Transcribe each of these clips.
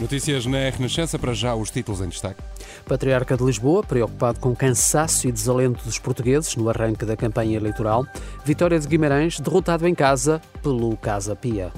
Notícias na Renascença, para já os títulos em destaque. Patriarca de Lisboa, preocupado com cansaço e desalento dos portugueses no arranque da campanha eleitoral. Vitória de Guimarães, derrotado em casa pelo Casa Pia.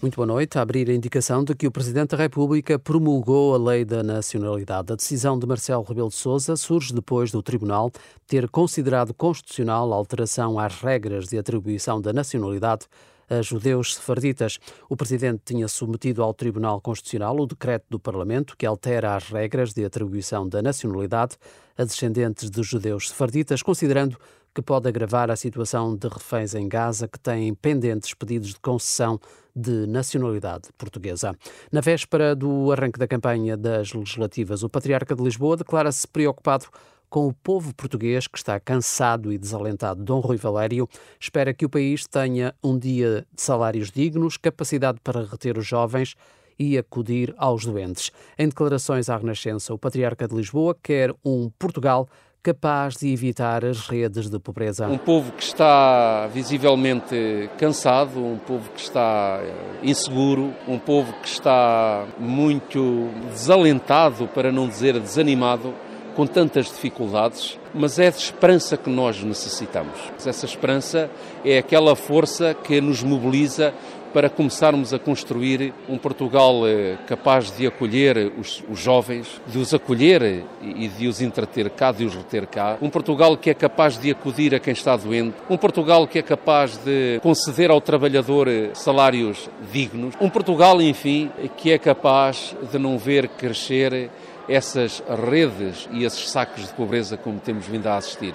Muito boa noite. A abrir a indicação de que o Presidente da República promulgou a Lei da Nacionalidade. A decisão de Marcelo Rebelo de Sousa surge depois do Tribunal ter considerado constitucional a alteração às regras de atribuição da nacionalidade a judeus sefarditas. O Presidente tinha submetido ao Tribunal Constitucional o decreto do Parlamento que altera as regras de atribuição da nacionalidade a descendentes de judeus sefarditas, considerando que pode agravar a situação de reféns em Gaza que têm pendentes pedidos de concessão de nacionalidade portuguesa. Na véspera do arranque da campanha das legislativas, o Patriarca de Lisboa declara-se preocupado com o povo português que está cansado e desalentado. Dom Rui Valério espera que o país tenha um dia de salários dignos, capacidade para reter os jovens e acudir aos doentes. Em declarações à Renascença, o Patriarca de Lisboa quer um Portugal capaz de evitar as redes de pobreza. Um povo que está visivelmente cansado, um povo que está eh, inseguro, um povo que está muito desalentado, para não dizer desanimado, com tantas dificuldades, mas é de esperança que nós necessitamos. Essa esperança é aquela força que nos mobiliza para começarmos a construir um Portugal eh, capaz de acolher os, os, jovens, de os acolher e de os entreter cá, de os reter cá. Um Portugal que é capaz de acudir a quem está doente. Um Portugal que é capaz de conceder ao trabalhador eh, salários dignos. Um Portugal, enfim, que é capaz de não ver crescer essas redes e esses sacos de pobreza como temos vindo a assistir.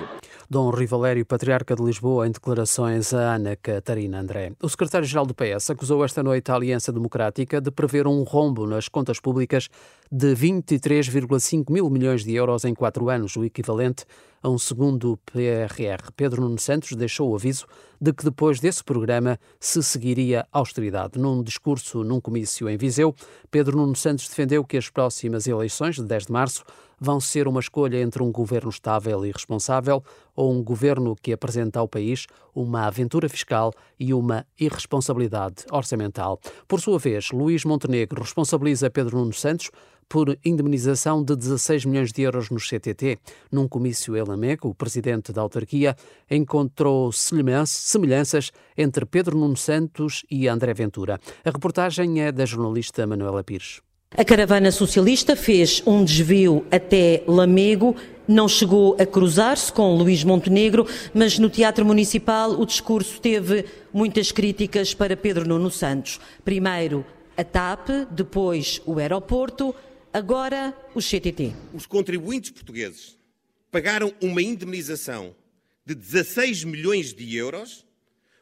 Dom Rivalério, patriarca de Lisboa, em declarações a Ana Catarina André. O secretário-geral do PS acusou esta noite a Aliança Democrática de prever um rombo nas contas públicas de 23,5 mil milhões de euros em quatro anos, o equivalente a um segundo PRR. Pedro Nuno Santos deixou o aviso de que depois desse programa se seguiria austeridade. Num discurso num comício em Viseu, Pedro Nuno Santos defendeu que as próximas eleições, de 10 de março, vão ser uma escolha entre um governo estável e responsável ou um governo que apresenta ao país uma aventura fiscal e uma irresponsabilidade orçamental. Por sua vez, Luís Montenegro responsabiliza Pedro Nuno Santos por indemnização de 16 milhões de euros no CTT. Num comício em o presidente da autarquia encontrou semelhanças entre Pedro Nuno Santos e André Ventura. A reportagem é da jornalista Manuela Pires. A caravana socialista fez um desvio até Lamego, não chegou a cruzar-se com Luís Montenegro, mas no Teatro Municipal o discurso teve muitas críticas para Pedro Nuno Santos. Primeiro a TAP, depois o aeroporto, agora o CTT. Os contribuintes portugueses pagaram uma indemnização de 16 milhões de euros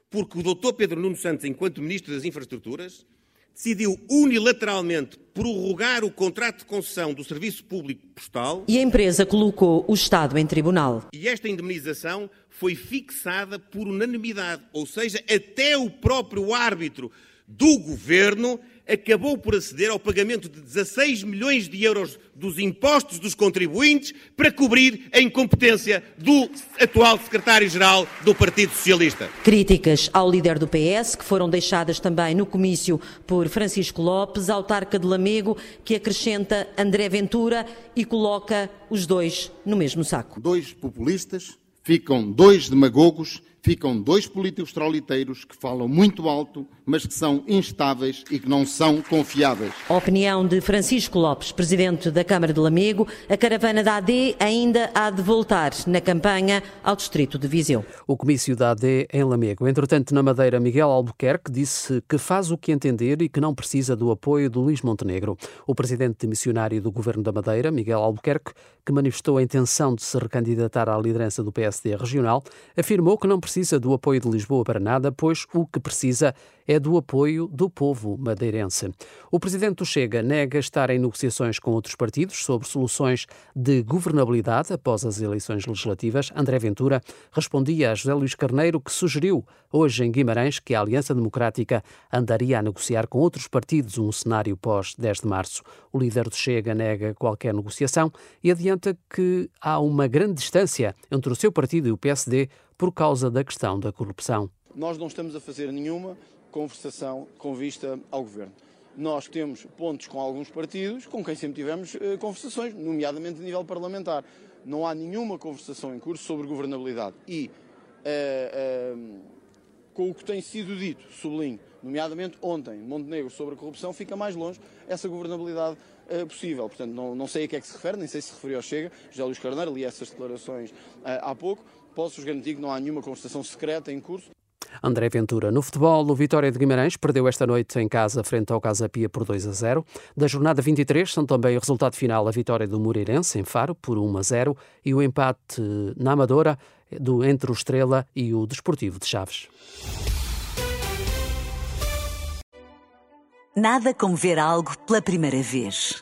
porque o Dr. Pedro Nuno Santos, enquanto Ministro das Infraestruturas, decidiu unilateralmente prorrogar o contrato de concessão do Serviço Público Postal. E a empresa colocou o Estado em tribunal. E esta indemnização foi fixada por unanimidade, ou seja, até o próprio árbitro do governo acabou por aceder ao pagamento de 16 milhões de euros dos impostos dos contribuintes para cobrir a incompetência do atual secretário-geral do Partido Socialista. Críticas ao líder do PS, que foram deixadas também no comício por Francisco Lopes, autarca de Lamego, que acrescenta André Ventura e coloca os dois no mesmo saco. Dois populistas ficam dois demagogos ficam dois políticos trauliteiros que falam muito alto, mas que são instáveis e que não são confiáveis. A opinião de Francisco Lopes, presidente da Câmara de Lamego, a caravana da AD ainda há de voltar na campanha ao distrito de Viseu. O comício da AD em Lamego. Entretanto, na Madeira, Miguel Albuquerque disse que faz o que entender e que não precisa do apoio de Luís Montenegro. O presidente missionário do governo da Madeira, Miguel Albuquerque, que manifestou a intenção de se recandidatar à liderança do PSD regional, afirmou que não precisa do apoio de Lisboa para nada, pois o que precisa é do apoio do povo madeirense. O presidente do Chega nega estar em negociações com outros partidos sobre soluções de governabilidade após as eleições legislativas. André Ventura respondia a José Luís Carneiro que sugeriu hoje em Guimarães que a Aliança Democrática andaria a negociar com outros partidos um cenário pós 10 de março. O líder do Chega nega qualquer negociação e adianta que há uma grande distância entre o seu partido e o PSD por causa da questão da corrupção. Nós não estamos a fazer nenhuma conversação com vista ao governo. Nós temos pontos com alguns partidos com quem sempre tivemos eh, conversações, nomeadamente a nível parlamentar. Não há nenhuma conversação em curso sobre governabilidade. E eh, eh, com o que tem sido dito, sublinho, nomeadamente ontem, Montenegro sobre a corrupção, fica mais longe essa governabilidade uh, possível. Portanto, não, não, sei a que é que se refere, nem sei se referiu ao Chega. José Luís Carneiro, li essas declarações uh, há pouco. Posso-vos garantir que não há nenhuma conversação secreta em curso. André Ventura. No futebol, o Vitória de Guimarães perdeu esta noite em casa frente ao Casa Pia por 2 a 0. Da jornada 23 são também o resultado final a vitória do Moreirense em Faro por 1 a 0 e o empate na Amadora do, entre o Estrela e o Desportivo de Chaves. Nada como ver algo pela primeira vez.